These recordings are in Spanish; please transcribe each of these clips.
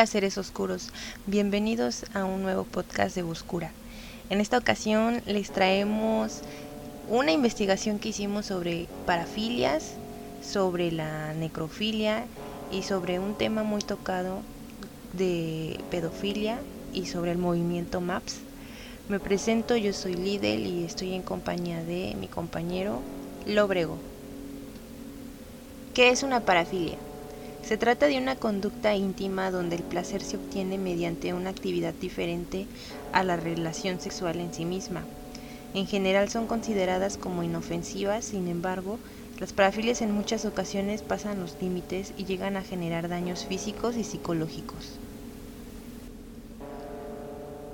Hola seres oscuros, bienvenidos a un nuevo podcast de Buscura. En esta ocasión les traemos una investigación que hicimos sobre parafilias, sobre la necrofilia y sobre un tema muy tocado de pedofilia y sobre el movimiento MAPS. Me presento, yo soy Lidl y estoy en compañía de mi compañero Lobrego. ¿Qué es una parafilia? Se trata de una conducta íntima donde el placer se obtiene mediante una actividad diferente a la relación sexual en sí misma. En general son consideradas como inofensivas, sin embargo, las parafilias en muchas ocasiones pasan los límites y llegan a generar daños físicos y psicológicos.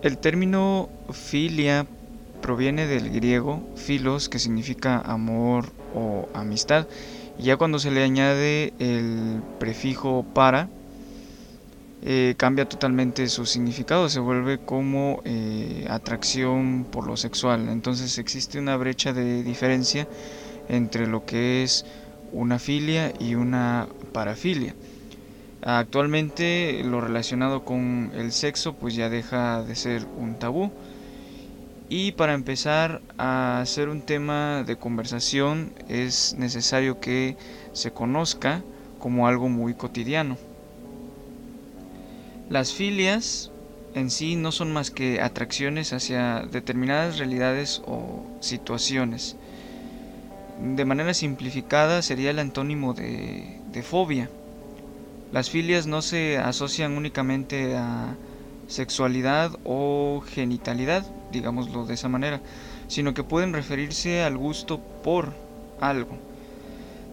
El término filia proviene del griego filos, que significa amor o amistad, ya cuando se le añade el prefijo para, eh, cambia totalmente su significado, se vuelve como eh, atracción por lo sexual. Entonces existe una brecha de diferencia entre lo que es una filia y una parafilia. Actualmente lo relacionado con el sexo pues ya deja de ser un tabú y para empezar a hacer un tema de conversación es necesario que se conozca como algo muy cotidiano. Las filias en sí no son más que atracciones hacia determinadas realidades o situaciones. De manera simplificada sería el antónimo de, de fobia. Las filias no se asocian únicamente a sexualidad o genitalidad, digámoslo de esa manera, sino que pueden referirse al gusto por algo,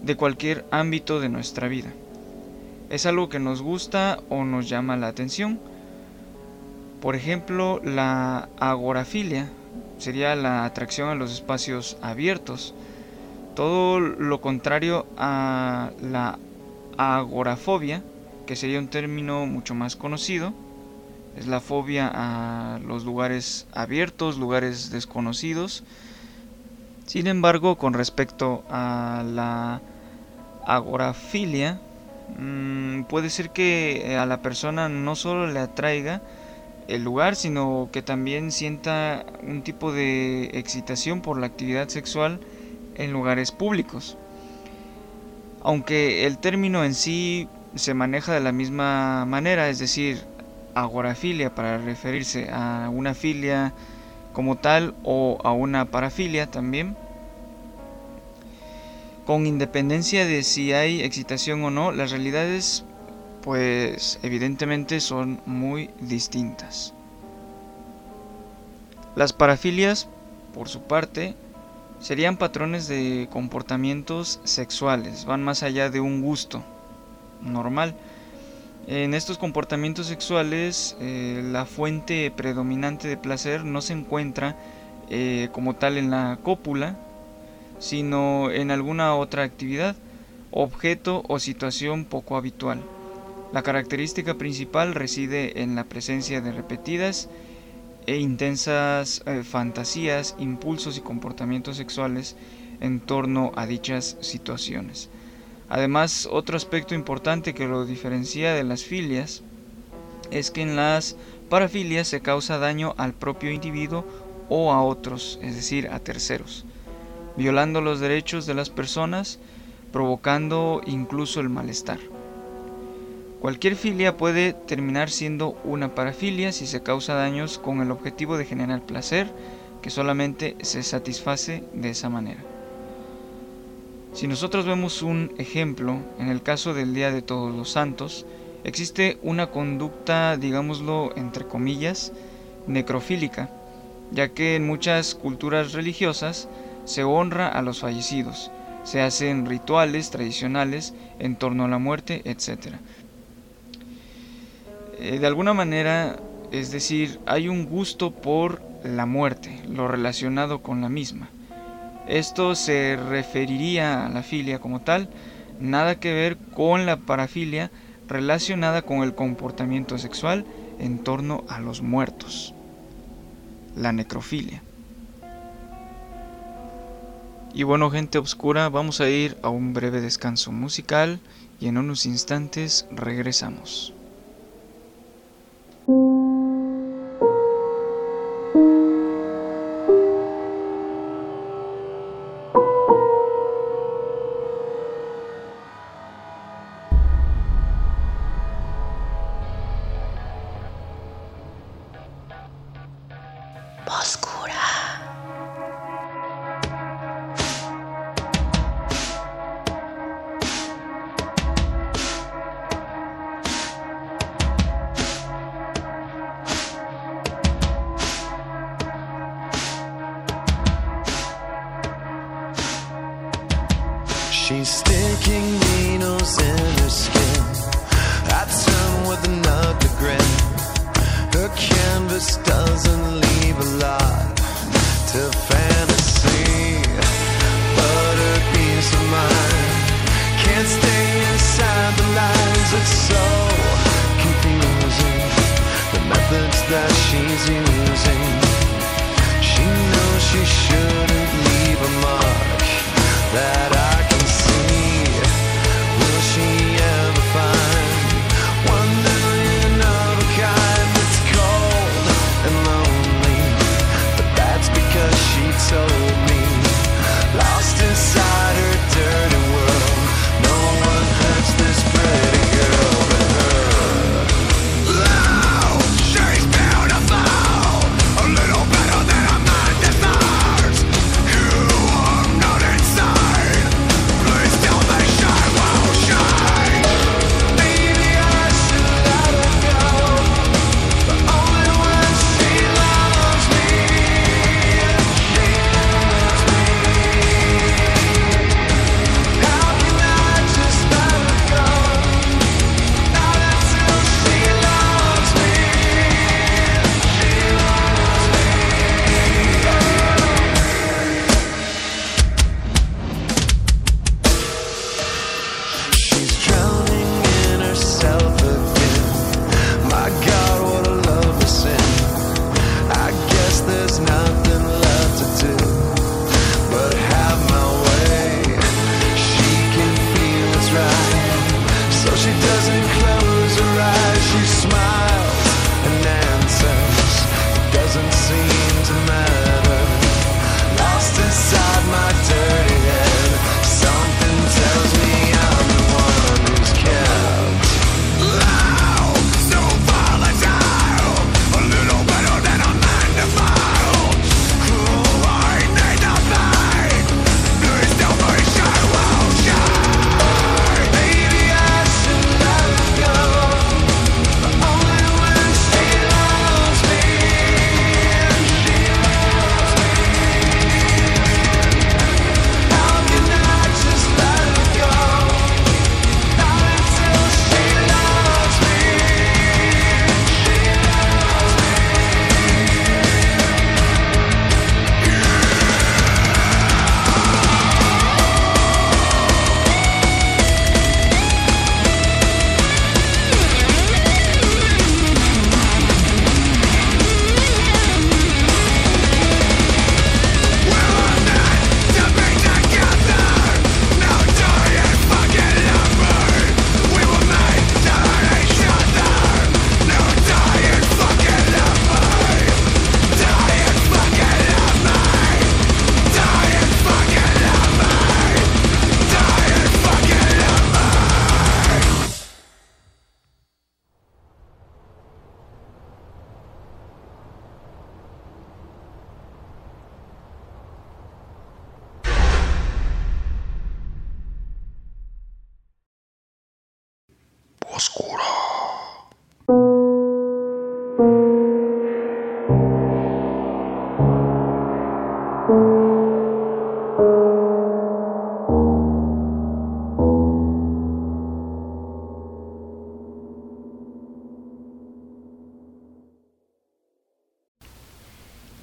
de cualquier ámbito de nuestra vida. Es algo que nos gusta o nos llama la atención. Por ejemplo, la agorafilia sería la atracción a los espacios abiertos. Todo lo contrario a la agorafobia, que sería un término mucho más conocido, es la fobia a los lugares abiertos, lugares desconocidos. Sin embargo, con respecto a la agorafilia, mm, puede ser que eh, a la persona no solo le atraiga el lugar, sino que también sienta un tipo de excitación por la actividad sexual en lugares públicos. Aunque el término en sí se maneja de la misma manera, es decir, agorafilia para referirse a una filia como tal o a una parafilia también. Con independencia de si hay excitación o no, las realidades pues evidentemente son muy distintas. Las parafilias, por su parte, serían patrones de comportamientos sexuales, van más allá de un gusto normal en estos comportamientos sexuales, eh, la fuente predominante de placer no se encuentra eh, como tal en la cópula, sino en alguna otra actividad, objeto o situación poco habitual. La característica principal reside en la presencia de repetidas e intensas eh, fantasías, impulsos y comportamientos sexuales en torno a dichas situaciones. Además, otro aspecto importante que lo diferencia de las filias es que en las parafilias se causa daño al propio individuo o a otros, es decir, a terceros, violando los derechos de las personas, provocando incluso el malestar. Cualquier filia puede terminar siendo una parafilia si se causa daños con el objetivo de generar placer que solamente se satisface de esa manera. Si nosotros vemos un ejemplo, en el caso del Día de Todos los Santos, existe una conducta, digámoslo entre comillas, necrofílica, ya que en muchas culturas religiosas se honra a los fallecidos, se hacen rituales tradicionales en torno a la muerte, etc. Eh, de alguna manera, es decir, hay un gusto por la muerte, lo relacionado con la misma. Esto se referiría a la filia como tal, nada que ver con la parafilia relacionada con el comportamiento sexual en torno a los muertos, la necrofilia. Y bueno, gente oscura, vamos a ir a un breve descanso musical y en unos instantes regresamos.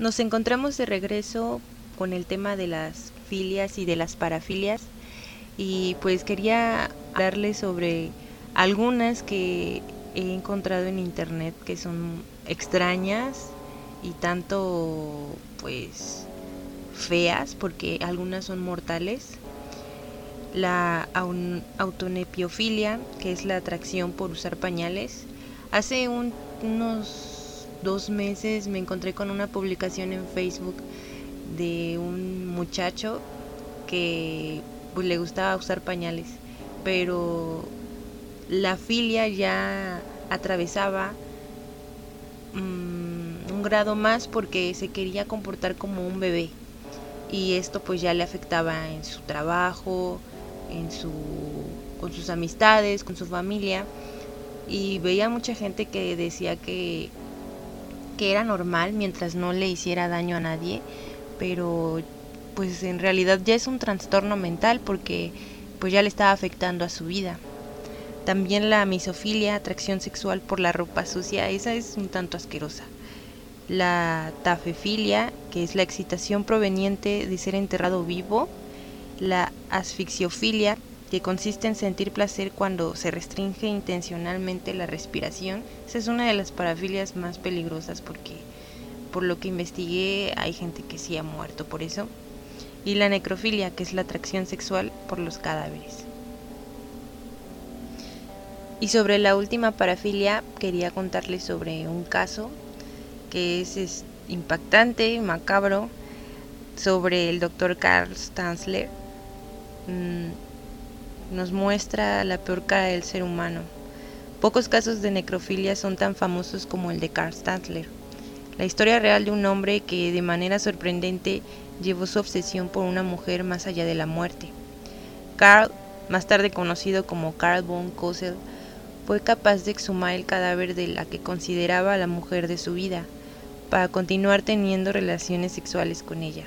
Nos encontramos de regreso con el tema de las filias y de las parafilias y pues quería hablarles sobre algunas que he encontrado en internet que son extrañas y tanto pues feas porque algunas son mortales. La autonepiofilia, que es la atracción por usar pañales. Hace unos dos meses me encontré con una publicación en Facebook de un muchacho que pues, le gustaba usar pañales, pero la filia ya atravesaba mm, un grado más porque se quería comportar como un bebé. Y esto pues ya le afectaba en su trabajo, en su con sus amistades, con su familia. Y veía mucha gente que decía que que era normal mientras no le hiciera daño a nadie, pero pues en realidad ya es un trastorno mental porque pues ya le estaba afectando a su vida. También la misofilia, atracción sexual por la ropa sucia, esa es un tanto asquerosa. La tafefilia, que es la excitación proveniente de ser enterrado vivo. La asfixiofilia, que consiste en sentir placer cuando se restringe intencionalmente la respiración. Esa es una de las parafilias más peligrosas porque por lo que investigué hay gente que sí ha muerto por eso. Y la necrofilia, que es la atracción sexual por los cadáveres. Y sobre la última parafilia quería contarles sobre un caso que es, impactante, macabro, sobre el doctor Carl Stanzler. Mm, nos muestra la peor cara del ser humano. Pocos casos de necrofilia son tan famosos como el de Carl Stanzler. La historia real de un hombre que de manera sorprendente llevó su obsesión por una mujer más allá de la muerte. Carl, más tarde conocido como Carl von Kossel, fue capaz de exhumar el cadáver de la que consideraba la mujer de su vida, para continuar teniendo relaciones sexuales con ella.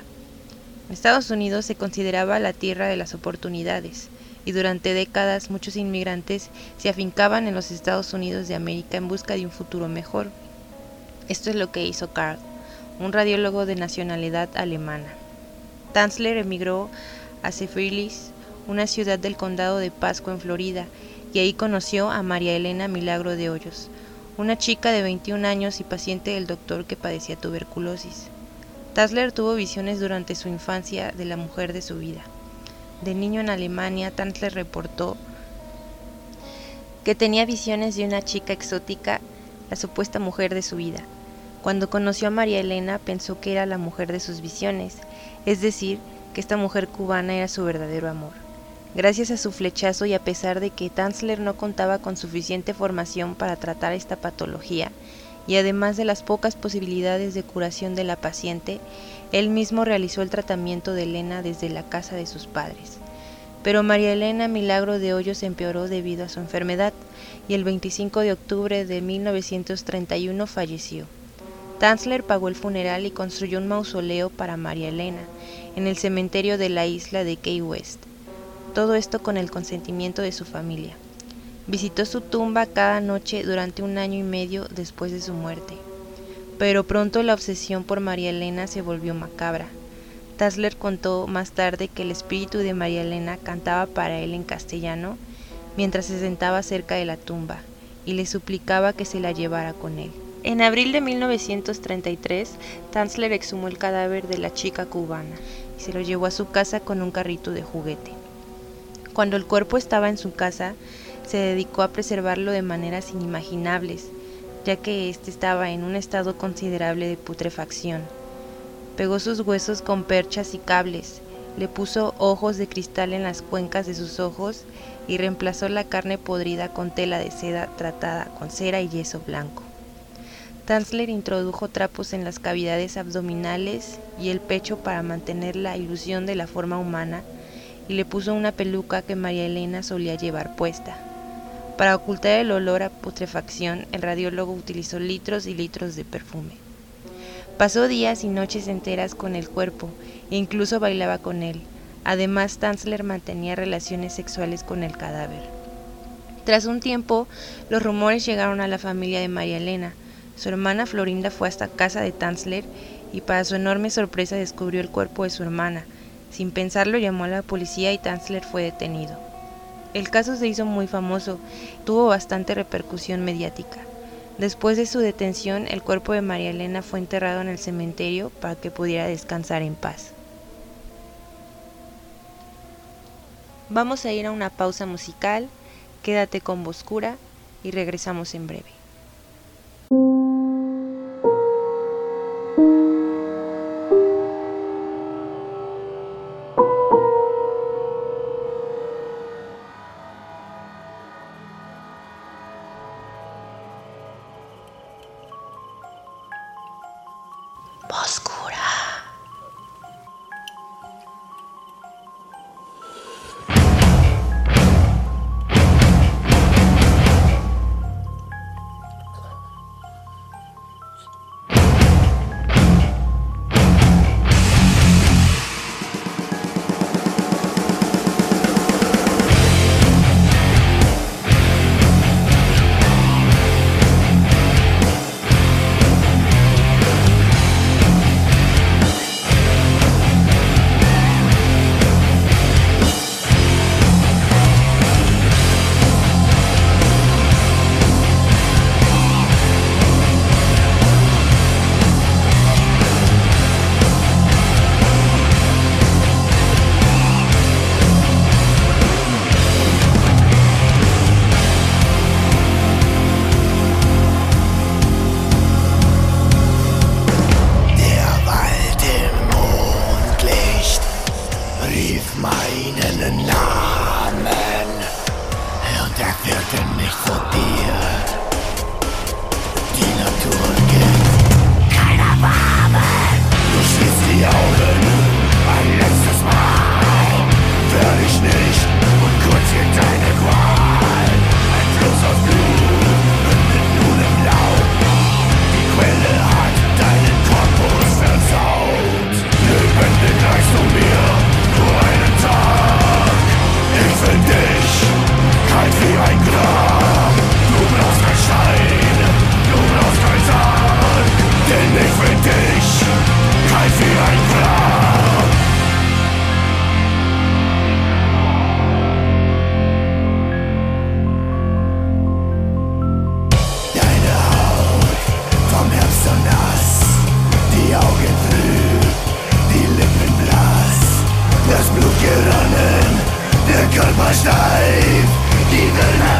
Estados Unidos se consideraba la tierra de las oportunidades, y durante décadas muchos inmigrantes se afincaban en los Estados Unidos de América en busca de un futuro mejor. Esto es lo que hizo Carl, un radiólogo de nacionalidad alemana. Tanzler emigró a Sefrilis, una ciudad del condado de Pasco en Florida, y ahí conoció a María Elena Milagro de Hoyos, una chica de 21 años y paciente del doctor que padecía tuberculosis. Tassler tuvo visiones durante su infancia de la mujer de su vida. De niño en Alemania, Tassler reportó que tenía visiones de una chica exótica, la supuesta mujer de su vida. Cuando conoció a María Elena pensó que era la mujer de sus visiones, es decir, que esta mujer cubana era su verdadero amor. Gracias a su flechazo y a pesar de que Tanzler no contaba con suficiente formación para tratar esta patología, y además de las pocas posibilidades de curación de la paciente, él mismo realizó el tratamiento de Elena desde la casa de sus padres. Pero María Elena Milagro de Hoyos empeoró debido a su enfermedad y el 25 de octubre de 1931 falleció. Tanzler pagó el funeral y construyó un mausoleo para María Elena en el cementerio de la isla de Key West todo esto con el consentimiento de su familia. Visitó su tumba cada noche durante un año y medio después de su muerte. Pero pronto la obsesión por María Elena se volvió macabra. Tassler contó más tarde que el espíritu de María Elena cantaba para él en castellano mientras se sentaba cerca de la tumba y le suplicaba que se la llevara con él. En abril de 1933, Tanzler exhumó el cadáver de la chica cubana y se lo llevó a su casa con un carrito de juguete. Cuando el cuerpo estaba en su casa, se dedicó a preservarlo de maneras inimaginables, ya que éste estaba en un estado considerable de putrefacción. Pegó sus huesos con perchas y cables, le puso ojos de cristal en las cuencas de sus ojos y reemplazó la carne podrida con tela de seda tratada con cera y yeso blanco. Tanzler introdujo trapos en las cavidades abdominales y el pecho para mantener la ilusión de la forma humana y le puso una peluca que María Elena solía llevar puesta. Para ocultar el olor a putrefacción, el radiólogo utilizó litros y litros de perfume. Pasó días y noches enteras con el cuerpo e incluso bailaba con él. Además, Tanzler mantenía relaciones sexuales con el cadáver. Tras un tiempo, los rumores llegaron a la familia de María Elena. Su hermana Florinda fue hasta casa de Tanzler y para su enorme sorpresa descubrió el cuerpo de su hermana. Sin pensarlo llamó a la policía y Tanzler fue detenido. El caso se hizo muy famoso, tuvo bastante repercusión mediática. Después de su detención, el cuerpo de María Elena fue enterrado en el cementerio para que pudiera descansar en paz. Vamos a ir a una pausa musical, quédate con Boscura y regresamos en breve. Steve, even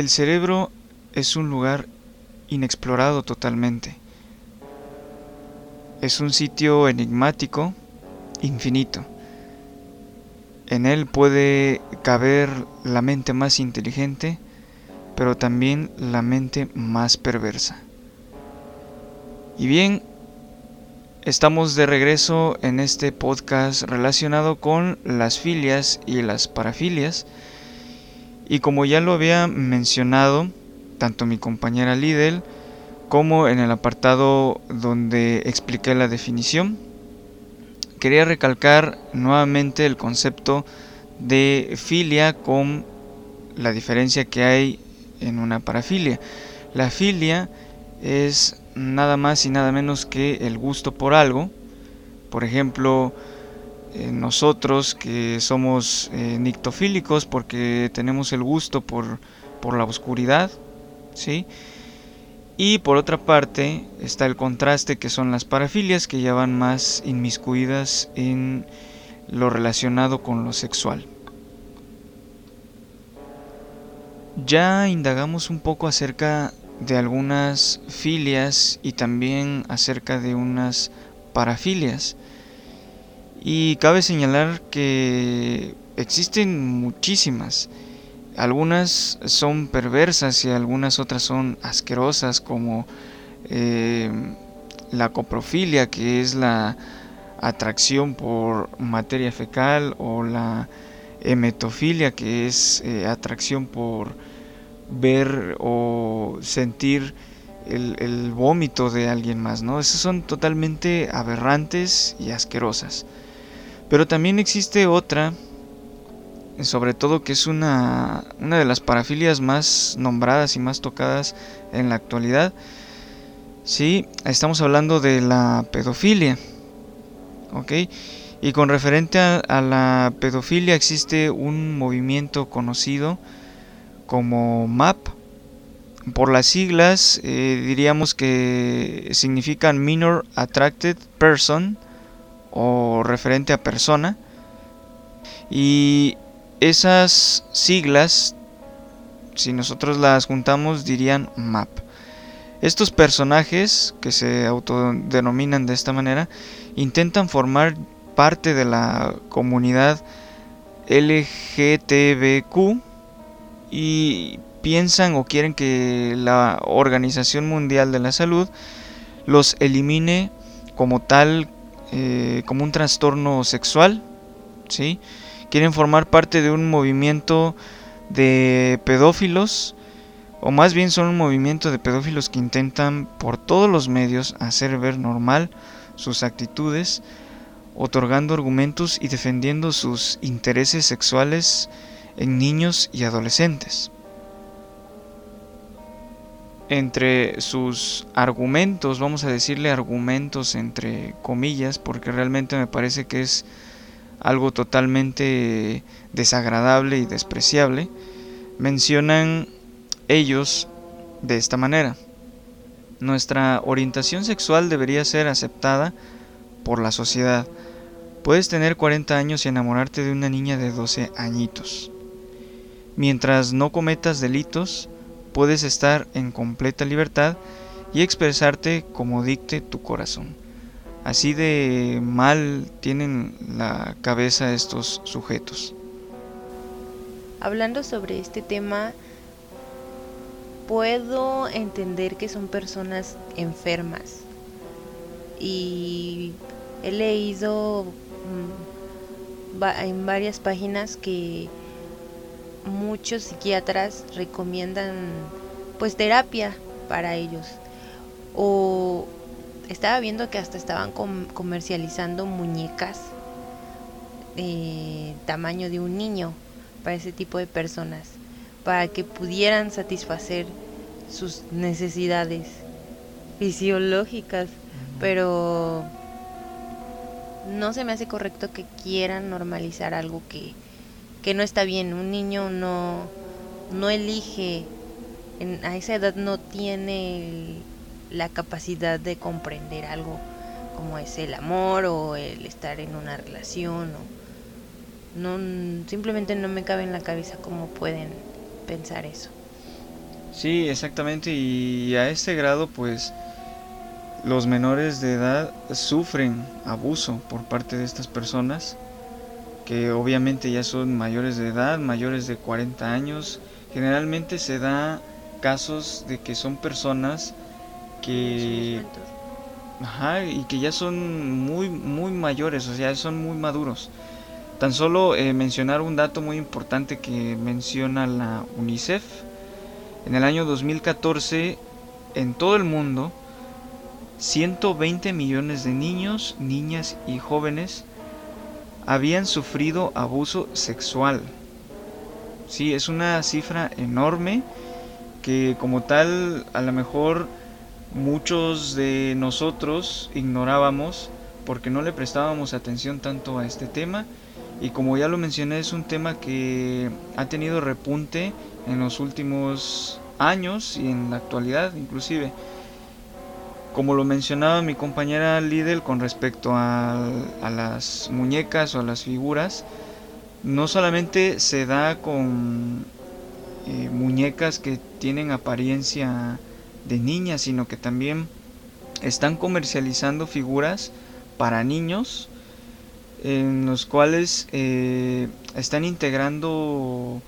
El cerebro es un lugar inexplorado totalmente. Es un sitio enigmático, infinito. En él puede caber la mente más inteligente, pero también la mente más perversa. Y bien, estamos de regreso en este podcast relacionado con las filias y las parafilias. Y como ya lo había mencionado, tanto mi compañera Lidl como en el apartado donde expliqué la definición, quería recalcar nuevamente el concepto de filia con la diferencia que hay en una parafilia. La filia es nada más y nada menos que el gusto por algo. Por ejemplo, nosotros que somos eh, nictofílicos porque tenemos el gusto por, por la oscuridad, ¿sí? Y por otra parte está el contraste que son las parafilias que ya van más inmiscuidas en lo relacionado con lo sexual. Ya indagamos un poco acerca de algunas filias y también acerca de unas parafilias. Y cabe señalar que existen muchísimas. Algunas son perversas y algunas otras son asquerosas como eh, la coprofilia que es la atracción por materia fecal o la hemetofilia que es eh, atracción por ver o sentir el, el, vómito de alguien más, ¿no? Esas son totalmente aberrantes y asquerosas. Pero también existe otra sobre todo que es una, una de las parafilias más nombradas y más tocadas en la actualidad. Sí, estamos hablando de la pedofilia. ¿Ok? Y con referente a, la pedofilia existe un movimiento conocido como MAP. Por las siglas eh, diríamos que significan Minor Attracted Person o referente a persona. Y esas siglas, si nosotros las juntamos, dirían MAP. Estos personajes, que se autodenominan de esta manera, intentan formar parte de la comunidad LGTBQ y piensan o quieren que la Organización Mundial de la Salud los elimine como tal, eh, como un trastorno sexual, ¿sí? quieren formar parte de un movimiento de pedófilos, o más bien son un movimiento de pedófilos que intentan por todos los medios hacer ver normal sus actitudes, otorgando argumentos y defendiendo sus intereses sexuales en niños y adolescentes. Entre sus argumentos, vamos a decirle argumentos entre comillas, porque realmente me parece que es algo totalmente desagradable y despreciable, mencionan ellos de esta manera. Nuestra orientación sexual debería ser aceptada por la sociedad. Puedes tener 40 años y enamorarte de una niña de 12 añitos. Mientras no cometas delitos, puedes estar en completa libertad y expresarte como dicte tu corazón. Así de mal tienen la cabeza estos sujetos. Hablando sobre este tema, puedo entender que son personas enfermas. Y he leído mm, en varias páginas que muchos psiquiatras recomiendan pues terapia para ellos. O estaba viendo que hasta estaban comercializando muñecas de tamaño de un niño para ese tipo de personas, para que pudieran satisfacer sus necesidades fisiológicas, pero no se me hace correcto que quieran normalizar algo que, que no está bien. Un niño no, no elige, en, a esa edad no tiene la capacidad de comprender algo como es el amor o el estar en una relación o no simplemente no me cabe en la cabeza cómo pueden pensar eso. Sí, exactamente, y a este grado pues los menores de edad sufren abuso por parte de estas personas que obviamente ya son mayores de edad, mayores de 40 años. Generalmente se da casos de que son personas que ajá, y que ya son muy muy mayores, o sea, son muy maduros. Tan solo eh, mencionar un dato muy importante que menciona la UNICEF. En el año 2014, en todo el mundo, 120 millones de niños, niñas y jóvenes habían sufrido abuso sexual. Sí, es una cifra enorme que como tal a lo mejor muchos de nosotros ignorábamos porque no le prestábamos atención tanto a este tema y como ya lo mencioné es un tema que ha tenido repunte en los últimos años y en la actualidad inclusive como lo mencionaba mi compañera Lidl con respecto a, las muñecas o a las figuras, no solamente se da con eh, muñecas que tienen apariencia de niñas, sino que también están comercializando figuras para niños en los cuales eh, están integrando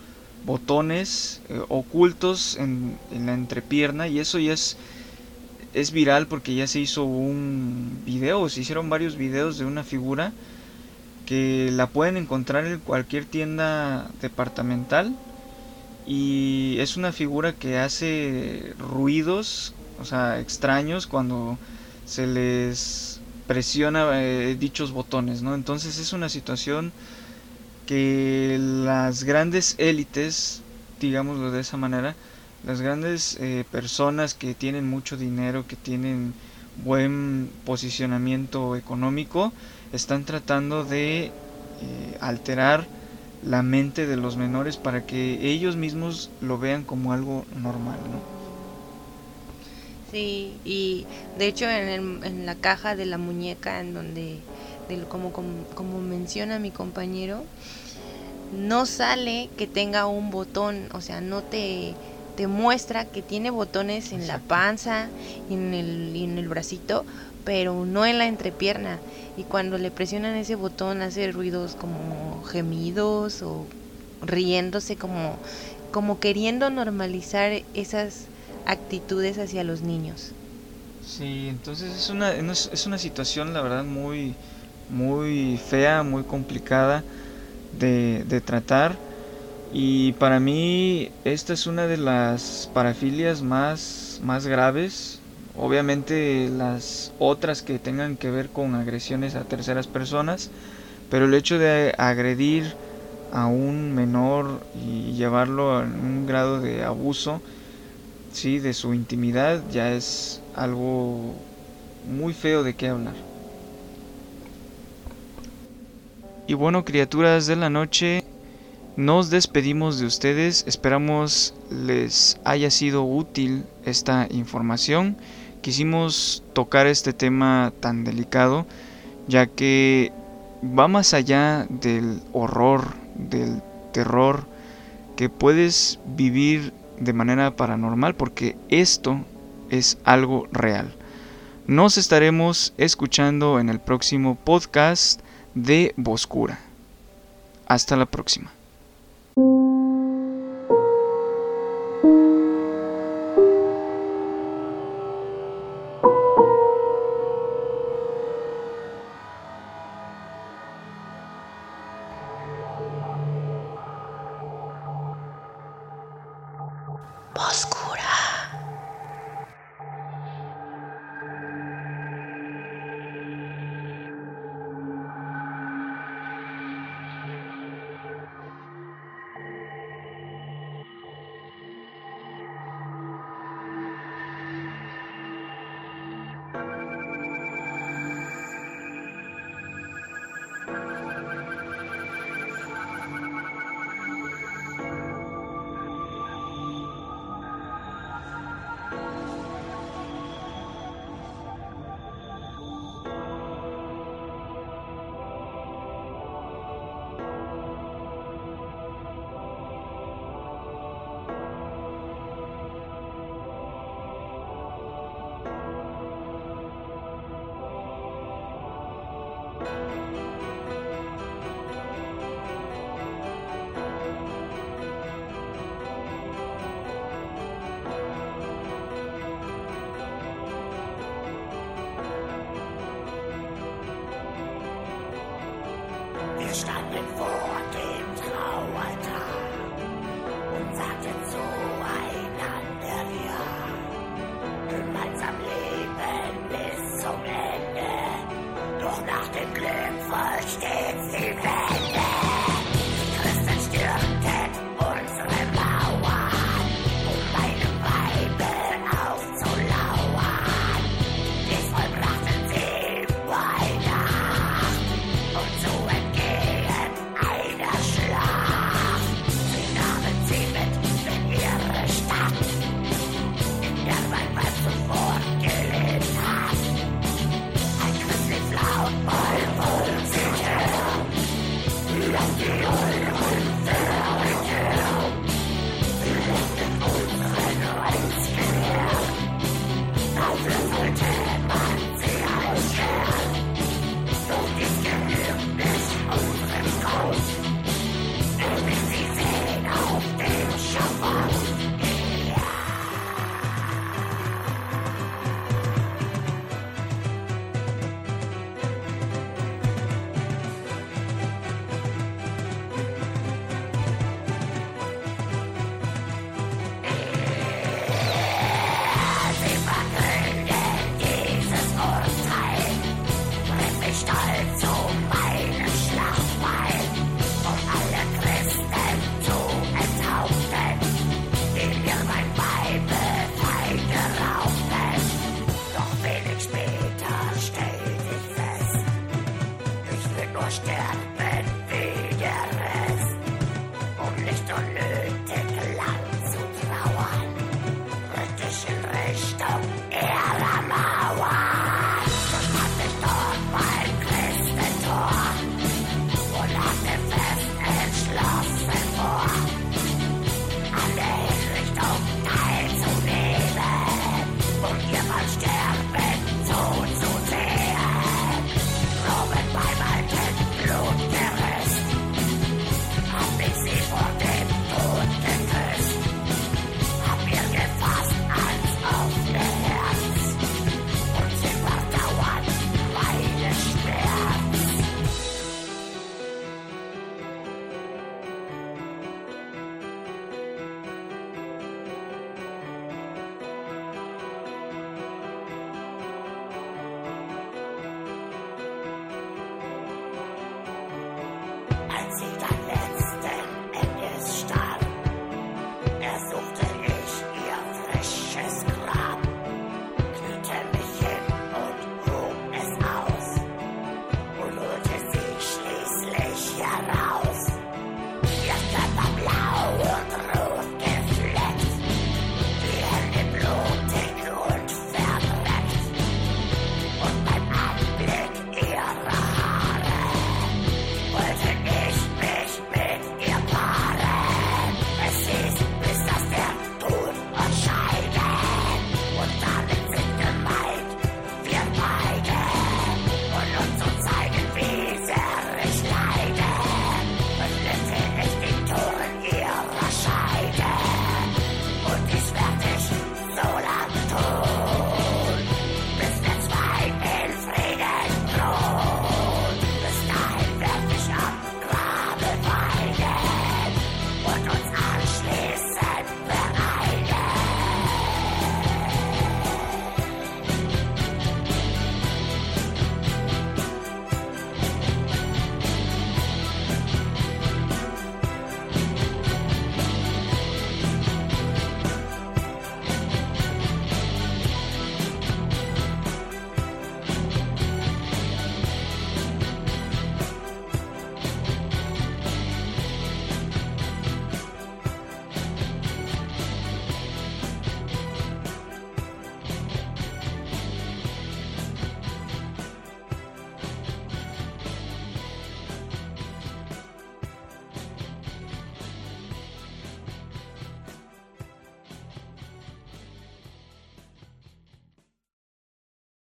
botones eh, ocultos en, en la entrepierna y eso ya es es viral porque ya se hizo un video, se hicieron varios videos de una figura que la pueden encontrar en cualquier tienda departamental y es una figura que hace ruidos, o sea, extraños cuando se les presiona eh, dichos botones, ¿no? Entonces es una situación que las grandes élites, digámoslo de esa manera, las grandes eh, personas que tienen mucho dinero, que tienen buen posicionamiento económico, están tratando de eh, alterar la mente de los menores para que ellos mismos lo vean como algo normal, ¿no? Sí, y de hecho en, en la caja de la muñeca, en donde, como, como menciona mi compañero, no sale que tenga un botón, o sea, no te te muestra que tiene botones en la panza y en el, en el bracito, pero no en la entrepierna. Y cuando le presionan ese botón hace ruidos como gemidos o riéndose como, como queriendo normalizar esas actitudes hacia los niños. Sí, entonces es una, es una situación la verdad muy, muy fea, muy complicada de, de tratar y para mí esta es una de las parafilias más, más graves. Obviamente las otras que tengan que ver con agresiones a terceras personas. Pero el hecho de agredir a un menor y llevarlo a un grado de abuso, sí, de su intimidad, ya es algo muy feo de qué hablar. Y bueno, criaturas de la noche, nos despedimos de ustedes, esperamos les haya sido útil esta información. Quisimos tocar este tema tan delicado ya que va más allá del horror, del terror que puedes vivir de manera paranormal porque esto es algo real. Nos estaremos escuchando en el próximo podcast de Boscura. Hasta la próxima. Thank you.